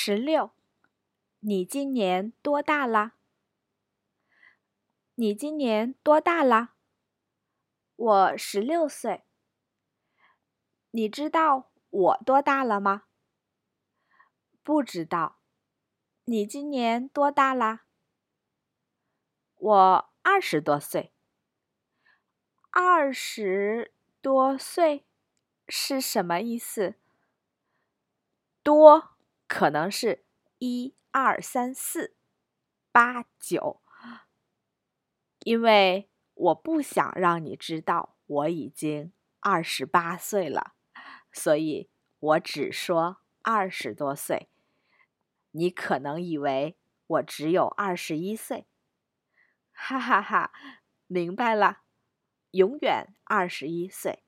十六。你今年多大啦？你今年多大啦？我十六岁。你知道我多大了吗？不知道。你今年多大啦？我二十多岁。二十多岁是什么意思？多可能是一二三四八九，因为我不想让你知道我已经二十八岁了，所以我只说二十多岁。你可能以为我只有二十一岁，哈哈哈，明白了。永远二十一岁。